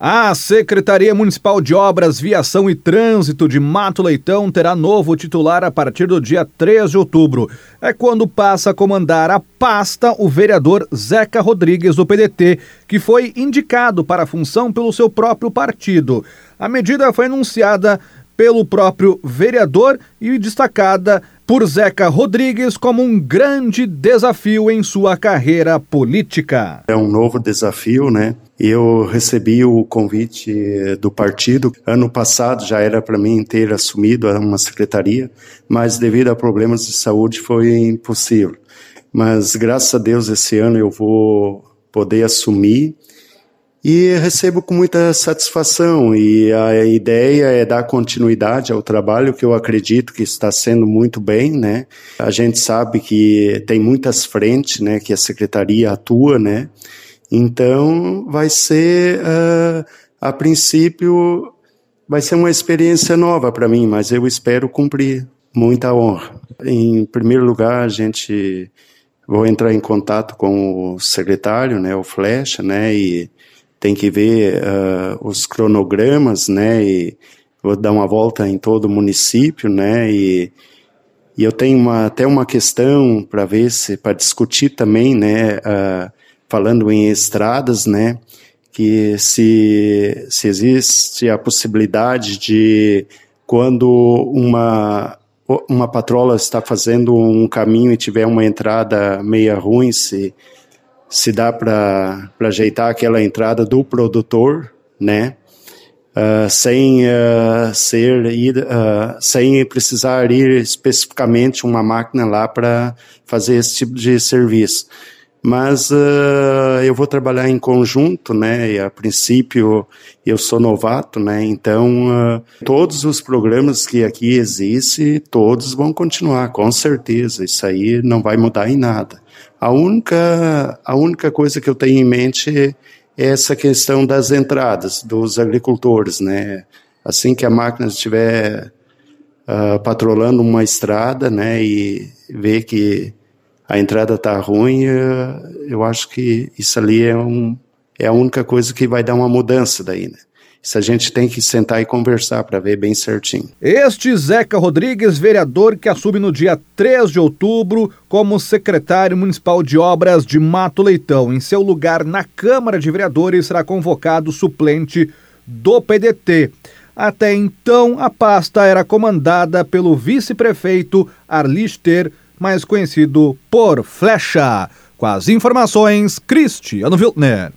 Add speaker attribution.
Speaker 1: A Secretaria Municipal de Obras, Viação e Trânsito de Mato Leitão terá novo titular a partir do dia 3 de outubro. É quando passa a comandar a pasta o vereador Zeca Rodrigues, do PDT, que foi indicado para a função pelo seu próprio partido. A medida foi anunciada pelo próprio vereador e destacada por Zeca Rodrigues como um grande desafio em sua carreira política.
Speaker 2: É um novo desafio, né? Eu recebi o convite do partido. Ano passado já era para mim ter assumido uma secretaria, mas devido a problemas de saúde foi impossível. Mas graças a Deus esse ano eu vou poder assumir e recebo com muita satisfação e a ideia é dar continuidade ao trabalho que eu acredito que está sendo muito bem, né? A gente sabe que tem muitas frentes, né, que a secretaria atua, né? Então vai ser uh, a princípio vai ser uma experiência nova para mim, mas eu espero cumprir muita honra. Em primeiro lugar, a gente vou entrar em contato com o secretário, né, o Flecha, né, e tem que ver uh, os cronogramas, né, e vou dar uma volta em todo o município, né, e, e eu tenho uma, até uma questão para ver se, para discutir também, né, uh, falando em estradas, né, que se, se existe a possibilidade de quando uma uma patrola está fazendo um caminho e tiver uma entrada meia ruim, se se dá para ajeitar aquela entrada do produtor, né? Uh, sem uh, ser ir, uh, sem precisar ir especificamente uma máquina lá para fazer esse tipo de serviço. Mas eu vou trabalhar em conjunto, né? E a princípio eu sou novato, né? Então todos os programas que aqui existem, todos vão continuar, com certeza. Isso aí não vai mudar em nada. A única, a única coisa que eu tenho em mente é essa questão das entradas dos agricultores, né? Assim que a máquina estiver uh, patrolando uma estrada, né, e ver que a entrada está ruim, uh, eu acho que isso ali é, um, é a única coisa que vai dar uma mudança daí, né? Isso a gente tem que sentar e conversar para ver bem certinho.
Speaker 1: Este Zeca Rodrigues, vereador que assume no dia 3 de outubro como secretário municipal de obras de Mato Leitão. Em seu lugar na Câmara de Vereadores será convocado suplente do PDT. Até então, a pasta era comandada pelo vice-prefeito Arlister, mais conhecido por Flecha. Com as informações, Cristiano Wiltner.